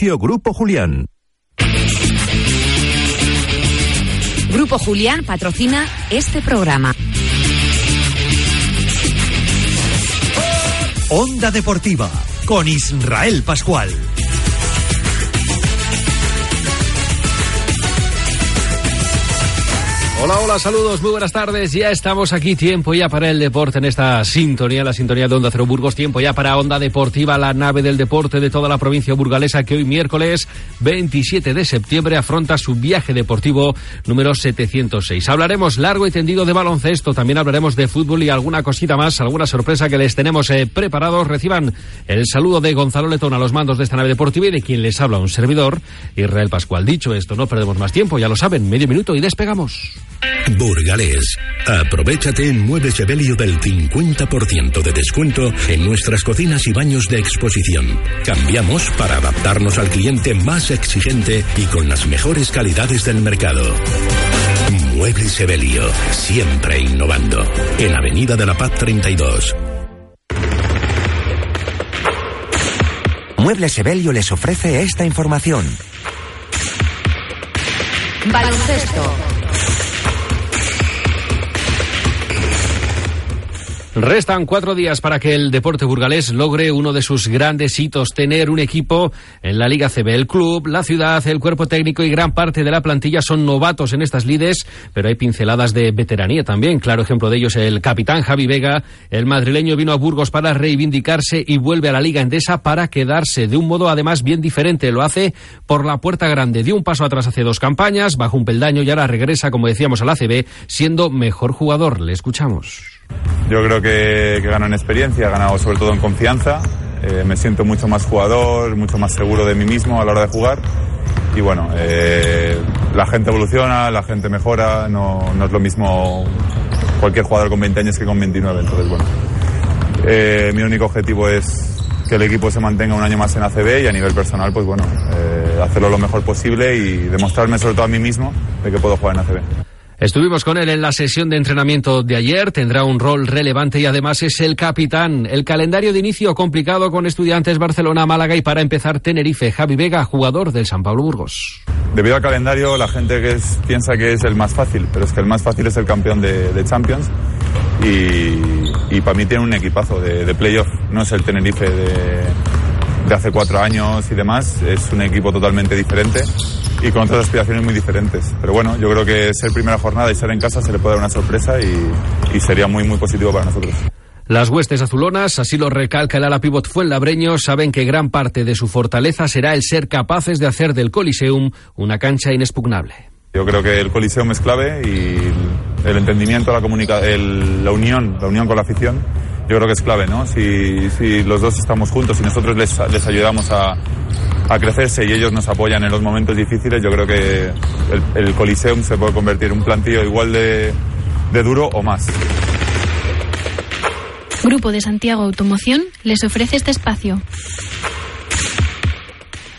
Grupo Julián. Grupo Julián patrocina este programa. Onda Deportiva con Israel Pascual. Hola, hola, saludos, muy buenas tardes. Ya estamos aquí, tiempo ya para el deporte en esta sintonía, la sintonía de Onda Cero Burgos, tiempo ya para Onda Deportiva, la nave del deporte de toda la provincia burgalesa que hoy miércoles 27 de septiembre afronta su viaje deportivo número 706. Hablaremos largo y tendido de baloncesto, también hablaremos de fútbol y alguna cosita más, alguna sorpresa que les tenemos eh, preparados. Reciban el saludo de Gonzalo Letón a los mandos de esta nave deportiva y de quien les habla un servidor, Israel Pascual. Dicho esto, no perdemos más tiempo, ya lo saben, medio minuto y despegamos. Burgalés. Aprovechate en Muebles Evelio del 50% de descuento en nuestras cocinas y baños de exposición. Cambiamos para adaptarnos al cliente más exigente y con las mejores calidades del mercado. Muebles Evelio, siempre innovando. En Avenida de la Paz 32. Muebles Evelio les ofrece esta información. Baloncesto. Restan cuatro días para que el deporte burgalés logre uno de sus grandes hitos, tener un equipo en la Liga CB. El club, la ciudad, el cuerpo técnico y gran parte de la plantilla son novatos en estas lides, pero hay pinceladas de veteranía también. Claro ejemplo de ellos el capitán Javi Vega. El madrileño vino a Burgos para reivindicarse y vuelve a la Liga Endesa para quedarse de un modo además bien diferente. Lo hace por la puerta grande. Dio un paso atrás hace dos campañas, bajo un peldaño y ahora regresa, como decíamos, a la CB, siendo mejor jugador. Le escuchamos. Yo creo que, que gano en experiencia, he ganado sobre todo en confianza. Eh, me siento mucho más jugador, mucho más seguro de mí mismo a la hora de jugar. Y bueno, eh, la gente evoluciona, la gente mejora, no, es lo mismo cualquier jugador con 20 años que con 29. Entonces, bueno, eh, mi único objetivo es que el equipo se mantenga un año más en ACB y a nivel personal, pues bueno, hacerlo lo mejor posible y demostrarme sobre todo a mí mismo de que puedo jugar en ACB. Estuvimos con él en la sesión de entrenamiento de ayer, tendrá un rol relevante y además es el capitán. El calendario de inicio complicado con estudiantes Barcelona, Málaga y para empezar Tenerife. Javi Vega, jugador del San Pablo Burgos. Debido al calendario, la gente que piensa que es el más fácil, pero es que el más fácil es el campeón de, Champions y, para mí tiene un equipazo de, playoff, no es el Tenerife de hace cuatro años y demás, es un equipo totalmente diferente y con otras aspiraciones muy diferentes. Pero bueno, yo creo que ser primera jornada y ser en casa se le puede dar una sorpresa y, y sería muy, muy positivo para nosotros. Las huestes azulonas, así lo recalca el ala pivot Fuenlabreño, saben que gran parte de su fortaleza será el ser capaces de hacer del Coliseum una cancha inexpugnable. Yo creo que el Coliseum es clave y el entendimiento, la, comunica el, la unión, la unión con la afición, yo creo que es clave, ¿no? Si, si los dos estamos juntos y nosotros les, les ayudamos a, crecerse y ellos nos apoyan en los momentos difíciles, yo creo que el, el Coliseum se puede convertir en un plantillo igual de duro o más. Grupo de Santiago Automoción les ofrece este espacio.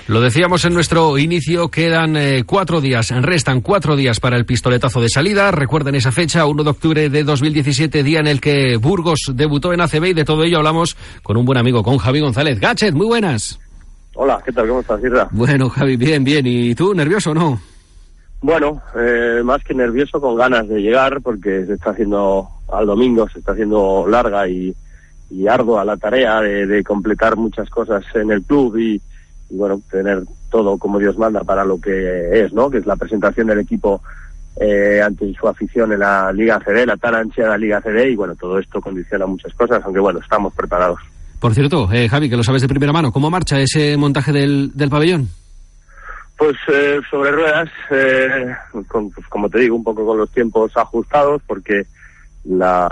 Lo decíamos en nuestro inicio, quedan eh, cuatro días, restan cuatro días para el pistoletazo de salida. Recuerden esa fecha, 1 de octubre de 2017, día en el que Burgos debutó en ACB y de todo ello hablamos con un buen amigo, con Javi González. Gachet, muy buenas. Hola, ¿qué tal? ¿Cómo estás, Irra? Bueno, Javi, bien, bien. ¿Y tú, nervioso o no? Bueno, eh, más que nervioso, con ganas de llegar, porque se está haciendo al domingo, se está haciendo larga y, y ardua la tarea de, de completar muchas cosas en el club y y bueno, tener todo como Dios manda para lo que es, ¿no? Que es la presentación del equipo eh, ante su afición en la Liga CD, la tan ansiada Liga CD, y bueno, todo esto condiciona muchas cosas, aunque bueno, estamos preparados. Por cierto, eh, Javi, que lo sabes de primera mano, ¿cómo marcha ese montaje del, del pabellón? Pues eh, sobre ruedas, eh, con, pues, como te digo, un poco con los tiempos ajustados, porque las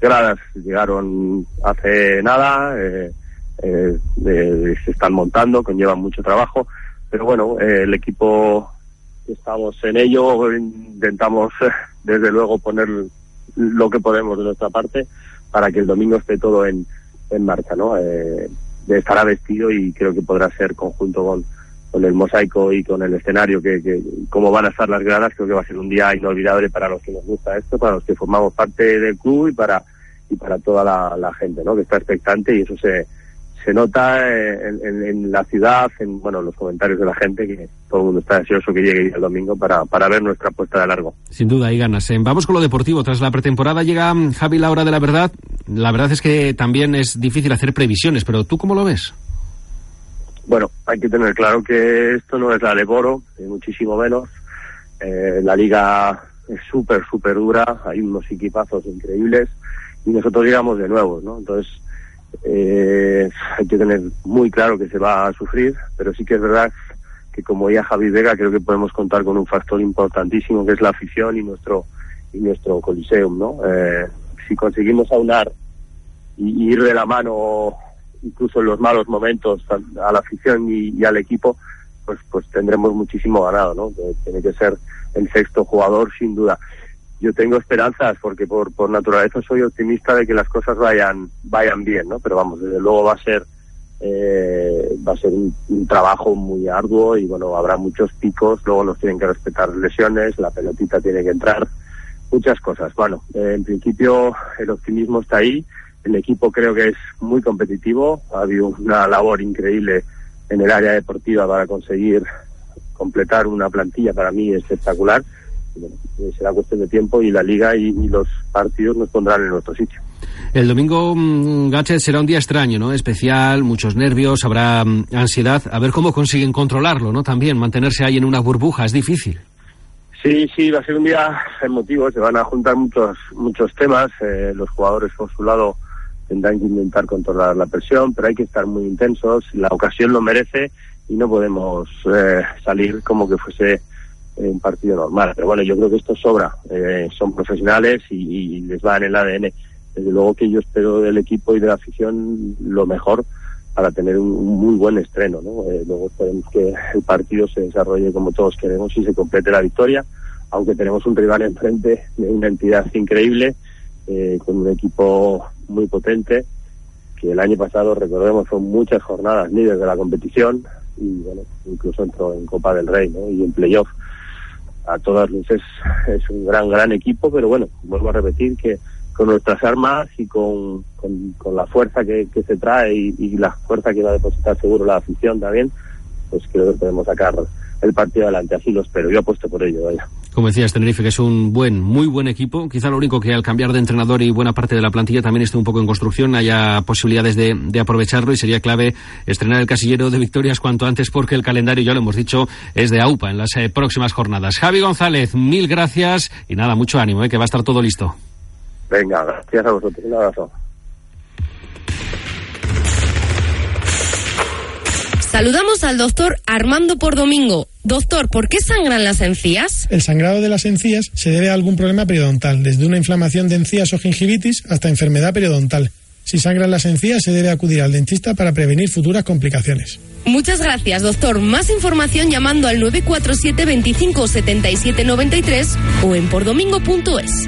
gradas llegaron hace nada, eh, eh, se están montando, conllevan mucho trabajo, pero bueno, eh, el equipo estamos en ello, intentamos desde luego poner lo que podemos de nuestra parte para que el domingo esté todo en, en marcha, ¿no? Eh, estará vestido y creo que podrá ser conjunto con, con el mosaico y con el escenario que, que cómo van a estar las gradas creo que va a ser un día inolvidable para los que nos gusta esto para los que formamos parte del club y para y para toda la, la gente no que está expectante y eso se se nota en, en, en, la ciudad, en bueno, los comentarios de la gente, que todo el mundo está ansioso que llegue el domingo para, para ver nuestra puesta de largo. Sin duda, hay ganas. ¿eh? Vamos con lo deportivo. Tras la pretemporada llega mm, Javi la hora de la verdad. La verdad es que también es difícil hacer previsiones, pero ¿tú cómo lo ves? Bueno, hay que tener claro que esto no es la de Boro, muchísimo menos. Eh, la liga es súper, súper dura, hay unos equipazos increíbles y nosotros llegamos de nuevo, ¿no? Entonces, eh, hay que tener muy claro que se va a sufrir, pero sí que es verdad que como ya Javi Vega creo que podemos contar con un factor importantísimo que es la afición y nuestro y nuestro coliseum, ¿no? Eh, si conseguimos aunar y, ir de la mano incluso en los malos momentos a, la afición y, y, al equipo, pues pues tendremos muchísimo ganado, ¿no? Tiene que ser el sexto jugador sin duda yo tengo esperanzas porque por, por naturaleza soy optimista de que las cosas vayan vayan bien, ¿no? Pero vamos, desde luego va a ser eh, va a ser un, trabajo muy arduo y bueno, habrá muchos picos, luego nos tienen que respetar lesiones, la pelotita tiene que entrar, muchas cosas. Bueno, eh, en principio el optimismo está ahí, el equipo creo que es muy competitivo, ha habido una labor increíble en el área deportiva para conseguir completar una plantilla para mí espectacular bueno, eh, será cuestión de tiempo y la liga y, y, los partidos nos pondrán en nuestro sitio. El domingo, mmm, Gachet, será un día extraño, ¿no? Especial, muchos nervios, habrá mmm, ansiedad. A ver cómo consiguen controlarlo, ¿no? También mantenerse ahí en una burbuja es difícil. Sí, sí, va a ser un día emotivo. Se van a juntar muchos muchos temas. Eh, los jugadores por su lado tendrán que intentar controlar la presión, pero hay que estar muy intensos. La ocasión lo merece y no podemos eh, salir como que fuese un partido normal. Pero bueno, yo creo que esto sobra. Eh, son profesionales y, y, les va en el ADN. Desde luego que yo espero del equipo y de la afición lo mejor para tener un, muy buen estreno. ¿no? Eh, luego esperemos que el partido se desarrolle como todos queremos y se complete la victoria, aunque tenemos un rival enfrente de una entidad increíble, eh, con un equipo muy potente, que el año pasado, recordemos, son muchas jornadas líderes de la competición y bueno, incluso entró en Copa del Rey ¿no? y en playoff a todas luces es un gran, gran equipo, pero bueno, vuelvo a repetir que con nuestras armas y con, con, la fuerza que, que se trae y, y, la fuerza que va a depositar seguro la afición también, pues creo que podemos sacar el partido adelante, así lo espero, yo apuesto por ello, vaya. Como decías, Tenerife, que es un buen, muy buen equipo. Quizá lo único que al cambiar de entrenador y buena parte de la plantilla también esté un poco en construcción, haya posibilidades de, aprovecharlo y sería clave estrenar el casillero de victorias cuanto antes porque el calendario, ya lo hemos dicho, es de AUPA en las eh, próximas jornadas. Javi González, mil gracias y nada, mucho ánimo, eh, que va a estar todo listo. Venga, gracias a vosotros. Un abrazo. Saludamos al doctor Armando por Domingo. Doctor, ¿por qué sangran las encías? El sangrado de las encías se debe a algún problema periodontal, desde una inflamación de encías o gingivitis hasta enfermedad periodontal. Si sangran las encías, se debe acudir al dentista para prevenir futuras complicaciones. Muchas gracias, doctor. Más información llamando al 947 25 77 93 o en pordomingo.es.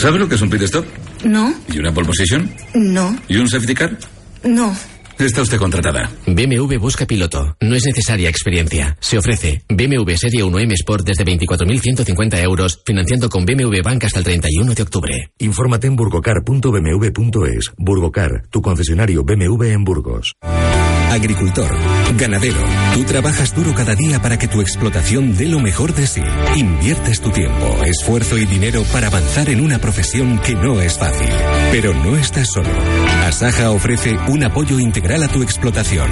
¿Sabe lo que es un pit stop? No. ¿Y una pole position? No. ¿Y un safety car? No. Está usted contratada. BMW busca piloto. No es necesaria experiencia. Se ofrece BMW Serie 1 M Sport desde 24.150 euros, financiando con BMW Bank hasta el 31 de octubre. Infórmate en burgocar.bmw.es. Burgocar, tu concesionario BMW en Burgos. Agricultor, ganadero, tú trabajas duro cada día para que tu explotación dé lo mejor de sí. Inviertes tu tiempo, esfuerzo y dinero para avanzar en una profesión que no es fácil. Pero no estás solo. Asaja ofrece un apoyo integral a tu explotación,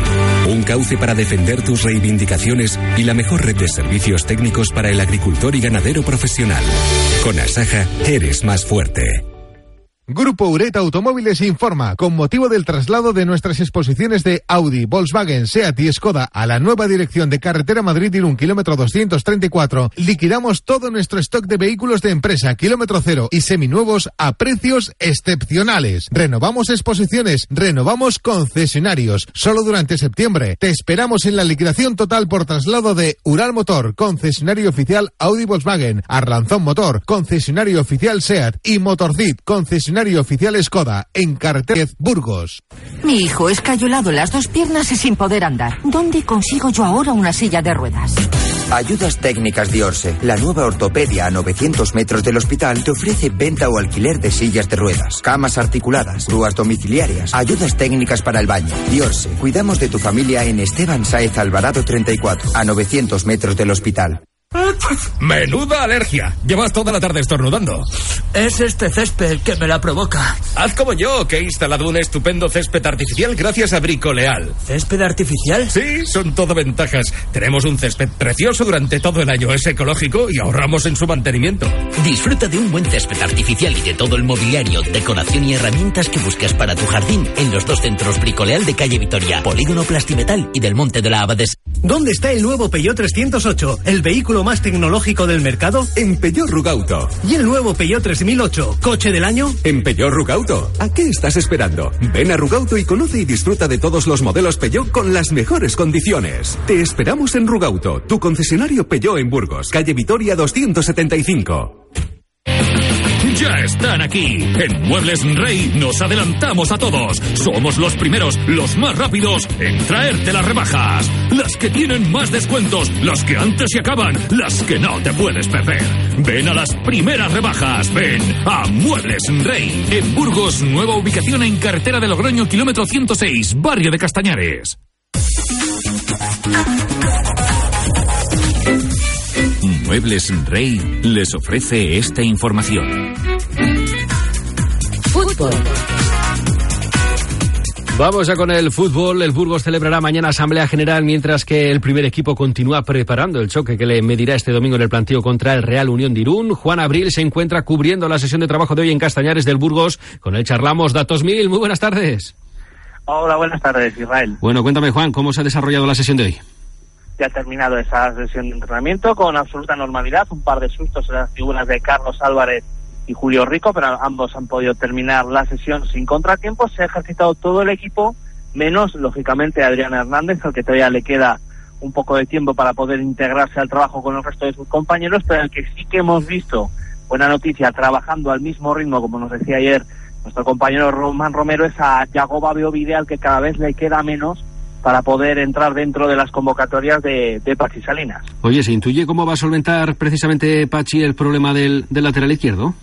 un cauce para defender tus reivindicaciones y la mejor red de servicios técnicos para el agricultor y ganadero profesional. Con Asaja eres más fuerte. Grupo Ureta Automóviles informa, con motivo del traslado de nuestras exposiciones de Audi, Volkswagen, Seat y Skoda a la nueva dirección de carretera Madrid-Irún, kilómetro 234, liquidamos todo nuestro stock de vehículos de empresa, kilómetro cero y seminuevos a precios excepcionales. Renovamos exposiciones, renovamos concesionarios, solo durante septiembre. Te esperamos en la liquidación total por traslado de Ural Motor, concesionario oficial Audi Volkswagen, Arlanzón Motor, concesionario oficial Seat y Motorcid, concesionario oficial Skoda, en carretera Burgos. Mi hijo es cayolado en las dos piernas y sin poder andar. ¿Dónde consigo yo ahora una silla de ruedas? Ayudas Técnicas Diorse, la nueva ortopedia a 900 metros del hospital, te ofrece venta o alquiler de sillas de ruedas, camas articuladas, grúas domiciliarias, ayudas técnicas para el baño. Diorse, cuidamos de tu familia en Esteban Saez Alvarado 34, a 900 metros del hospital. Menuda alergia. Llevas toda la tarde estornudando. Es este césped que me la provoca. Haz como yo, que he instalado un estupendo césped artificial gracias a Bricoleal. ¿Césped artificial? Sí, son todo ventajas. Tenemos un césped precioso durante todo el año. Es ecológico y ahorramos en su mantenimiento. Disfruta de un buen césped artificial y de todo el mobiliario, decoración y herramientas que buscas para tu jardín en los dos centros Bricoleal de calle Vitoria, Polígono Plastimetal y del Monte de la Abades. ¿Dónde está el nuevo Peugeot 308, el vehículo más tecnológico del mercado? En Peugeot Rugauto. ¿Y el nuevo Peugeot 3008, coche del año? En Peugeot Rugauto. ¿A qué estás esperando? Ven a Rugauto y conoce y disfruta de todos los modelos Peugeot con las mejores condiciones. Te esperamos en Rugauto, tu concesionario Peugeot en Burgos, calle Vitoria 275. Ya están aquí. En Muebles Rey nos adelantamos a todos. Somos los primeros, los más rápidos en traerte las rebajas. Las que tienen más descuentos, las que antes se acaban, las que no te puedes perder. Ven a las primeras rebajas. Ven a Muebles Rey. En Burgos, nueva ubicación en carretera de Logroño, kilómetro 106, barrio de Castañares. Muebles Rey les ofrece esta información. Fútbol. Vamos ya con el fútbol. El Burgos celebrará mañana Asamblea General mientras que el primer equipo continúa preparando el choque que le medirá este domingo en el planteo contra el Real Unión de Irún. Juan Abril se encuentra cubriendo la sesión de trabajo de hoy en Castañares del Burgos. Con él charlamos Datos Mil. Muy buenas tardes. Hola, buenas tardes, Israel. Bueno, cuéntame Juan, ¿cómo se ha desarrollado la sesión de hoy? Ya ha terminado esa sesión de entrenamiento con absoluta normalidad. Un par de sustos en las figuras de Carlos Álvarez y Julio Rico, pero ambos han podido terminar la sesión sin contratiempos. Se ha ejercitado todo el equipo, menos, lógicamente, Adrián Hernández, al que todavía le queda un poco de tiempo para poder integrarse al trabajo con el resto de sus compañeros, pero el que sí que hemos visto, buena noticia, trabajando al mismo ritmo, como nos decía ayer nuestro compañero Román Romero, es a Yagoba Beovide, al que cada vez le queda menos para poder entrar dentro de las convocatorias de, de Pachi Salinas. Oye, ¿se intuye cómo va a solventar precisamente Pachi el problema del, del lateral izquierdo?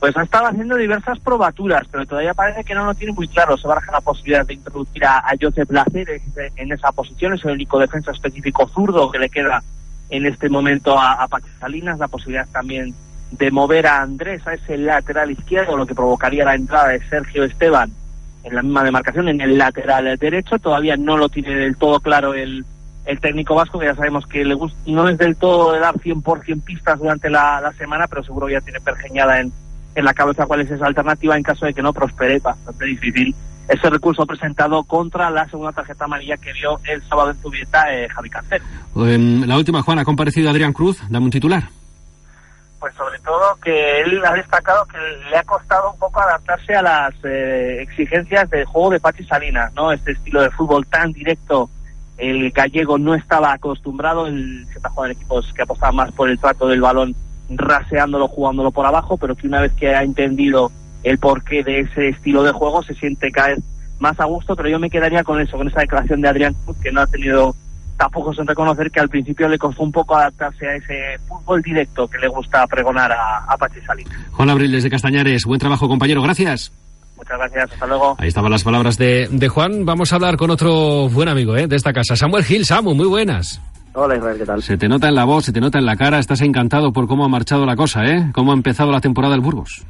Pues ha estado haciendo diversas probaturas, pero todavía parece que no lo tiene muy claro. Se baraja la posibilidad de introducir a, a Josep Placer en esa posición, es el único defensa específico zurdo que le queda en este momento a, a Pachi Salinas, la posibilidad también de mover a Andrés a ese lateral izquierdo, lo que provocaría la entrada de Sergio Esteban en la misma demarcación, en el lateral derecho. Todavía no lo tiene del todo claro el, el técnico vasco, que ya sabemos que le gusta, no es del todo de dar 100% pistas durante la, la semana, pero seguro ya tiene pergeñada en, en la cabeza cuál es esa alternativa en caso de que no prospere. Bastante difícil ese recurso presentado contra la segunda tarjeta amarilla que vio el sábado en Zubieta eh, Javi Cancelo. En la última, Juan, ha comparecido Adrián Cruz. Dame un titular pues sobre todo que él ha destacado que le ha costado un poco adaptarse a las eh, exigencias del juego de Pachi Salinas, ¿no? Este estilo de fútbol tan directo, el gallego no estaba acostumbrado, él se jugando en equipos que apostaban más por el trato del balón, raseándolo, jugándolo por abajo, pero que una vez que ha entendido el porqué de ese estilo de juego se siente vez más a gusto, pero yo me quedaría con eso, con esa declaración de Adrián que no ha tenido tampoco sin reconocer que al principio le costó un poco adaptarse a ese fútbol directo que le gusta pregonar a, a Pachi Salinas. Juan Abril desde Castañares, buen trabajo compañero, gracias. Muchas gracias, hasta luego. Ahí estaban las palabras de, de Juan. Vamos a hablar con otro buen amigo ¿eh? de esta casa, Samuel Gil. Samu, muy buenas. Hola Israel, ¿qué tal? Se te nota en la voz, se te nota en la cara, estás encantado por cómo ha marchado la cosa, ¿eh? Cómo ha empezado la temporada del Burgos.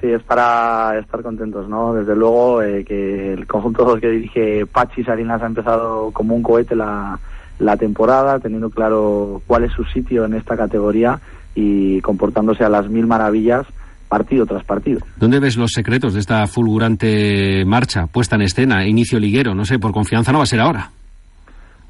Sí, es para estar contentos, ¿no? Desde luego eh, que el conjunto que dirige Pachi Salinas ha empezado como un cohete la, la temporada, teniendo claro cuál es su sitio en esta categoría y comportándose a las mil maravillas partido tras partido. ¿Dónde ves los secretos de esta fulgurante marcha, puesta en escena, inicio liguero? No sé, por confianza no va a ser ahora.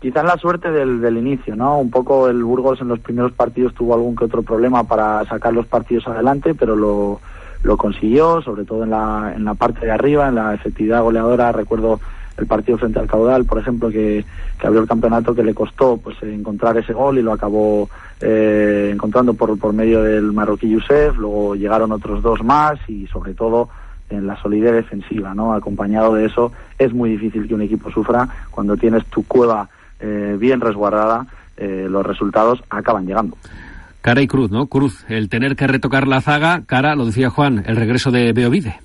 Quizás la suerte del, del inicio, ¿no? Un poco el Burgos en los primeros partidos tuvo algún que otro problema para sacar los partidos adelante, pero lo, lo consiguió, sobre todo en la, en la parte de arriba, en la efectividad goleadora. Recuerdo el partido frente al Caudal, por ejemplo, que, que abrió el campeonato, que le costó pues encontrar ese gol y lo acabó eh, encontrando por, por medio del marroquí Youssef. Luego llegaron otros dos más y, sobre todo, en la solidez defensiva, ¿no? Acompañado de eso, es muy difícil que un equipo sufra cuando tienes tu cueva eh, bien resguardada, eh, los resultados acaban llegando. Cara y cruz, ¿no? Cruz, el tener que retocar la zaga, cara, lo decía Juan, el regreso de Beovide.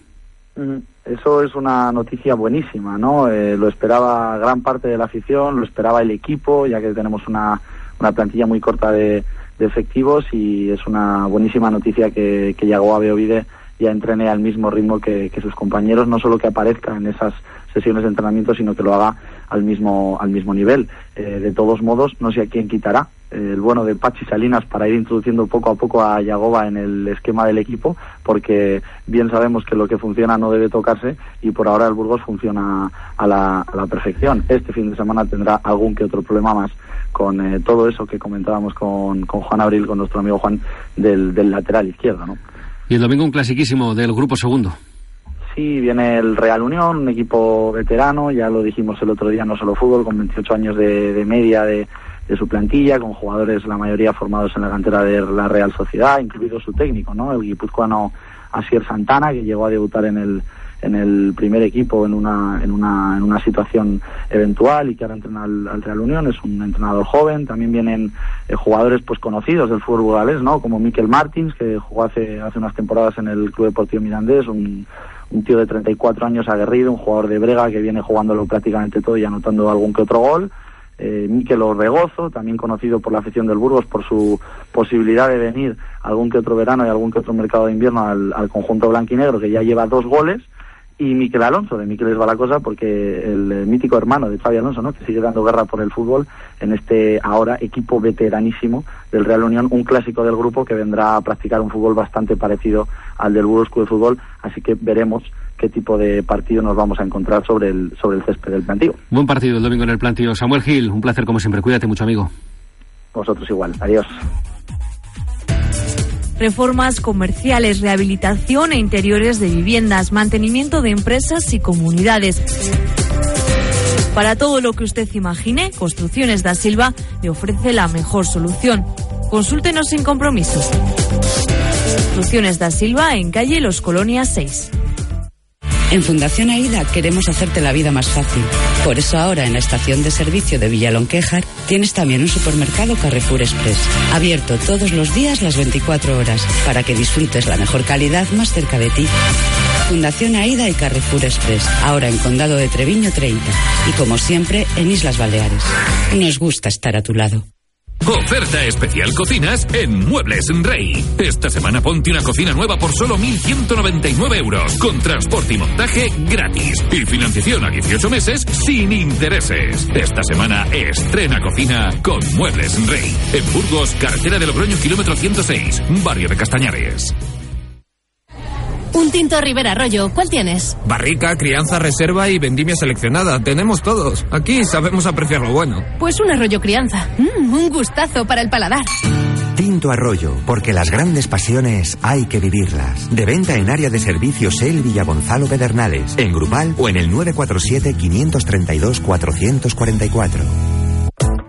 Mm, Eso es una noticia buenísima, ¿no? Eh, lo esperaba gran parte de la afición, lo esperaba el equipo, ya que tenemos una, una plantilla muy corta de, de efectivos y es una buenísima noticia que, que llegó a Beovide ya entrene al mismo ritmo que, que sus compañeros, no solo que aparezca en esas sesiones de entrenamiento, sino que lo haga al mismo, al mismo nivel. Eh, de todos modos, no sé a quién quitará el bueno de Pachi Salinas para ir introduciendo poco a poco a Yagoba en el esquema del equipo, porque bien sabemos que lo que funciona no debe tocarse y por ahora el Burgos funciona a la, a la perfección. Este fin de semana tendrá algún que otro problema más con eh, todo eso que comentábamos con, con Juan Abril, con nuestro amigo Juan, del, del lateral izquierdo, ¿no? Y el domingo un clasiquísimo del grupo segundo. Sí, viene el Real Unión, un equipo veterano, ya lo dijimos el otro día, no solo fútbol, con 28 años de, de media de, de, su plantilla, con jugadores la mayoría formados en la cantera de la Real Sociedad, incluido su técnico, ¿no? El guipuzcoano Asier Santana, que llegó a debutar en el en el primer equipo en una, en una, en una situación eventual y que ahora entrena al, al Real Unión, es un entrenador joven, también vienen eh, jugadores pues conocidos del fútbol burgalés, ¿no? Como Miquel Martins, que jugó hace, hace unas temporadas en el Club Deportivo Mirandés, un, un tío de 34 años aguerrido, un jugador de brega que viene jugándolo prácticamente todo y anotando algún que otro gol. Eh, Miquel Orregozo, también conocido por la afición del Burgos por su posibilidad de venir algún que otro verano y algún que otro mercado de invierno al, al conjunto blanquinegro, que ya lleva dos goles y Miquel Alonso, de Miquel es la cosa, porque el, el, mítico hermano de Xavi Alonso, ¿no? que sigue dando guerra por el fútbol en este ahora equipo veteranísimo del Real Unión, un clásico del grupo que vendrá a practicar un fútbol bastante parecido al del Burgos Club de Fútbol, así que veremos qué tipo de partido nos vamos a encontrar sobre el, sobre el césped del plantío. Buen partido el domingo en el plantío. Samuel Gil, un placer como siempre. Cuídate mucho, amigo. Vosotros igual. Adiós reformas comerciales, rehabilitación e interiores de viviendas, mantenimiento de empresas y comunidades. Para todo lo que usted imagine, Construcciones da Silva le ofrece la mejor solución. Consúltenos sin compromisos. Construcciones da Silva en calle Los Colonias 6. En Fundación AIDA queremos hacerte la vida más fácil. Por eso ahora en la estación de servicio de Villalonquejar tienes también un supermercado Carrefour Express, abierto todos los días las 24 horas, para que disfrutes la mejor calidad más cerca de ti. Fundación AIDA y Carrefour Express, ahora en Condado de Treviño 30 y como siempre en Islas Baleares. Nos gusta estar a tu lado. Oferta especial cocinas en Muebles Rey. Esta semana ponte una cocina nueva por solo 1.199 euros, con transporte y montaje gratis y financiación a 18 meses sin intereses. Esta semana estrena cocina con Muebles Rey. En Burgos, carretera de Logroño, kilómetro 106, barrio de Castañares. Un tinto Rivera Arroyo. ¿Cuál tienes? Barrica, crianza, reserva y vendimia seleccionada. Tenemos todos. Aquí sabemos apreciar lo bueno. Pues un arroyo crianza. Mm, un gustazo para el paladar. Tinto Arroyo, porque las grandes pasiones hay que vivirlas. De venta en área de servicios El Villagonzalo Pedernales, en Grupal o en el 947-532-444.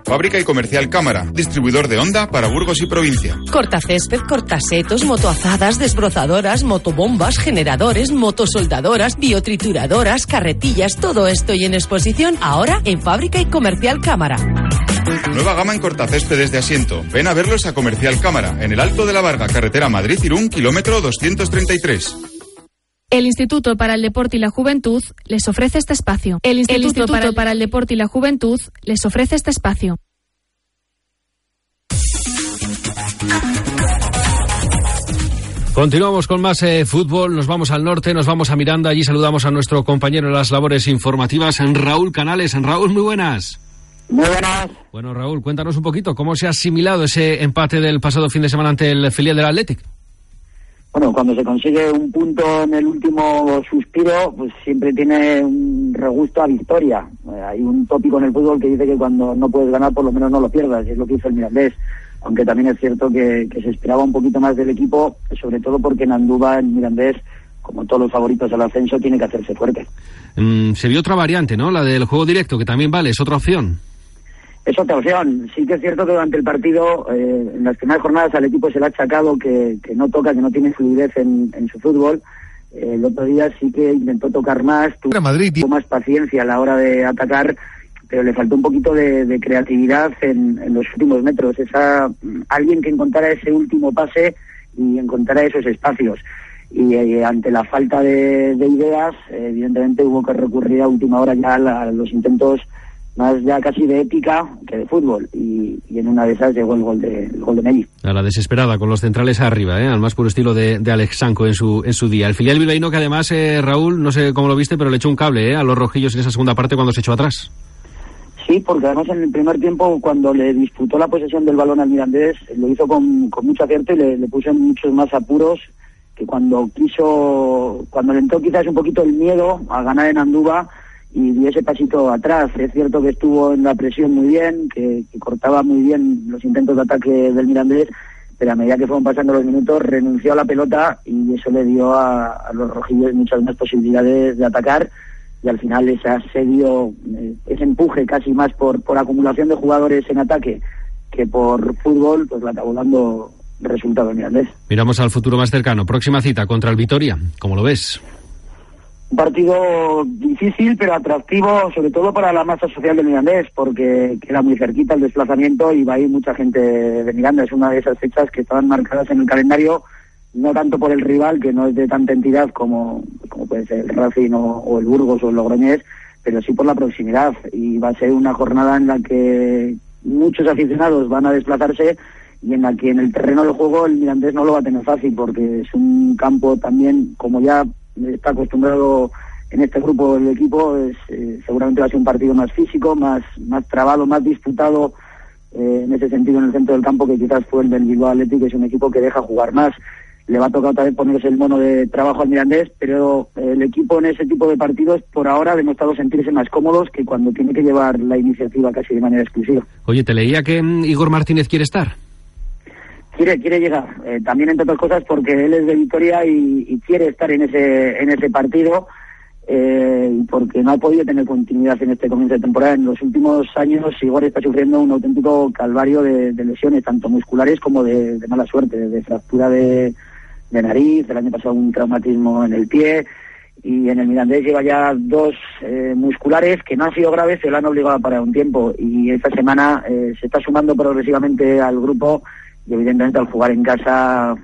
Fábrica y comercial Cámara, distribuidor de Honda para Burgos y provincia. Cortacésped, cortasetos, motoazadas, desbrozadoras, motobombas, generadores, motosoldadoras, biotrituradoras, carretillas, todo esto y en exposición ahora en Fábrica y Comercial Cámara. Nueva gama en cortacéspedes de asiento. Ven a verlos a Comercial Cámara, en el Alto de la Varga, carretera Madrid-Irún, kilómetro 233. El Instituto para el Deporte y la Juventud les ofrece este espacio. El Instituto, el Instituto para, el... para el Deporte y la Juventud les ofrece este espacio. Continuamos con más eh, fútbol, nos vamos al norte, nos vamos a Miranda, allí saludamos a nuestro compañero en las labores informativas, en Raúl Canales. En Raúl, muy buenas. Muy buenas. Bueno, Raúl, cuéntanos un poquito cómo se ha asimilado ese empate del pasado fin de semana ante el filial del Athletic. Bueno, cuando se consigue un punto en el último suspiro, pues siempre tiene un regusto a victoria. Eh, hay un tópico en el fútbol que dice que cuando no puedes ganar, por lo menos no lo pierdas, y es lo que hizo el Mirandés. Aunque también es cierto que, se esperaba un poquito más del equipo, sobre todo porque en Andúba, el Mirandés, como todos los favoritos al ascenso, tiene que hacerse fuerte. Mm, se vio otra variante, ¿no? La del juego directo, que también vale, es otra opción. Es otra opción. Sí que es cierto que durante el partido, eh, en las primeras jornadas al equipo se le ha achacado que, no toca, que no tiene fluidez en, su fútbol. Eh, el otro día sí que intentó tocar más, tuvo más paciencia a la hora de atacar, pero le faltó un poquito de, creatividad en, los últimos metros. Esa, alguien que encontrara ese último pase y encontrara esos espacios. Y eh, ante la falta de, ideas, evidentemente hubo que recurrir a última hora ya a los intentos más ya casi de ética que de fútbol y, en una de esas llegó el gol de, el gol de Nelly. A la desesperada, con los centrales arriba, ¿eh? al más puro estilo de, de Alex Sanco en su, en su día. El filial bilbaíno que además, eh, Raúl, no sé cómo lo viste, pero le echó un cable ¿eh? a los rojillos en esa segunda parte cuando se echó atrás. Sí, porque además en el primer tiempo, cuando le disputó la posesión del balón al Mirandés, lo hizo con, con mucho acierto y le, le puso en muchos más apuros que cuando quiso, cuando le entró quizás un poquito el miedo a ganar en Andúba, y dio ese pasito atrás. Es cierto que estuvo en la presión muy bien, que, cortaba muy bien los intentos de ataque del Mirandés, pero a medida que fueron pasando los minutos renunció a la pelota y eso le dio a, los rojillos muchas más posibilidades de atacar y al final ese asedio, eh, ese empuje casi más por, por acumulación de jugadores en ataque que por fútbol, pues la acabó dando resultado el Mirandés. Miramos al futuro más cercano. Próxima cita contra el Vitoria. ¿Cómo lo ves? Un partido difícil, pero atractivo, sobre todo para la masa social de Mirandés, porque queda muy cerquita el desplazamiento y va a ir mucha gente de Miranda. Es una de esas fechas que estaban marcadas en el calendario, no tanto por el rival, que no es de tanta entidad como, como puede ser el Racing o, el Burgos o el Logroñés, pero sí por la proximidad. Y va a ser una jornada en la que muchos aficionados van a desplazarse y en la que en el terreno del juego el Mirandés no lo va a tener fácil, porque es un campo también, como ya está acostumbrado en este grupo del equipo, es, eh, seguramente va a ser un partido más físico, más, más trabado, más disputado eh, en ese sentido en el centro del campo que quizás fue el del Bilbao Atlético, que es un equipo que deja jugar más. Le va a tocar otra vez ponerse el mono de trabajo al Mirandés, pero el equipo en ese tipo de partidos por ahora ha demostrado sentirse más cómodos que cuando tiene que llevar la iniciativa casi de manera exclusiva. Oye, te leía que mm, Igor Martínez quiere estar quiere quiere llegar eh, también entre otras cosas porque él es de Vitoria y, quiere estar en ese en ese partido eh, porque no ha podido tener continuidad en este comienzo de temporada. En los últimos años Igor está sufriendo un auténtico calvario de, lesiones tanto musculares como de, mala suerte de fractura de, nariz. El año pasado un traumatismo en el pie y en el Mirandés lleva ya dos eh, musculares que no han sido graves, se lo han obligado a parar un tiempo. Y esta semana se está sumando progresivamente al grupo y evidentemente al jugar en casa,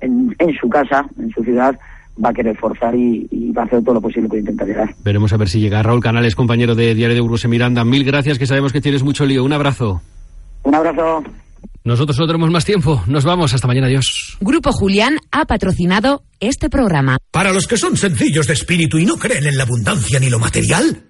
en, su casa, en su ciudad, va a querer forzar y, va a hacer todo lo posible para intentar llegar. Veremos a ver si llega. Raúl Canales, compañero de Diario de Burgos en Miranda, mil gracias, que sabemos que tienes mucho lío. Un abrazo. Un abrazo. Nosotros no tenemos más tiempo. Nos vamos. Hasta mañana. Adiós. Grupo Julián ha patrocinado este programa. Para los que son sencillos de espíritu y no creen en la abundancia ni lo material,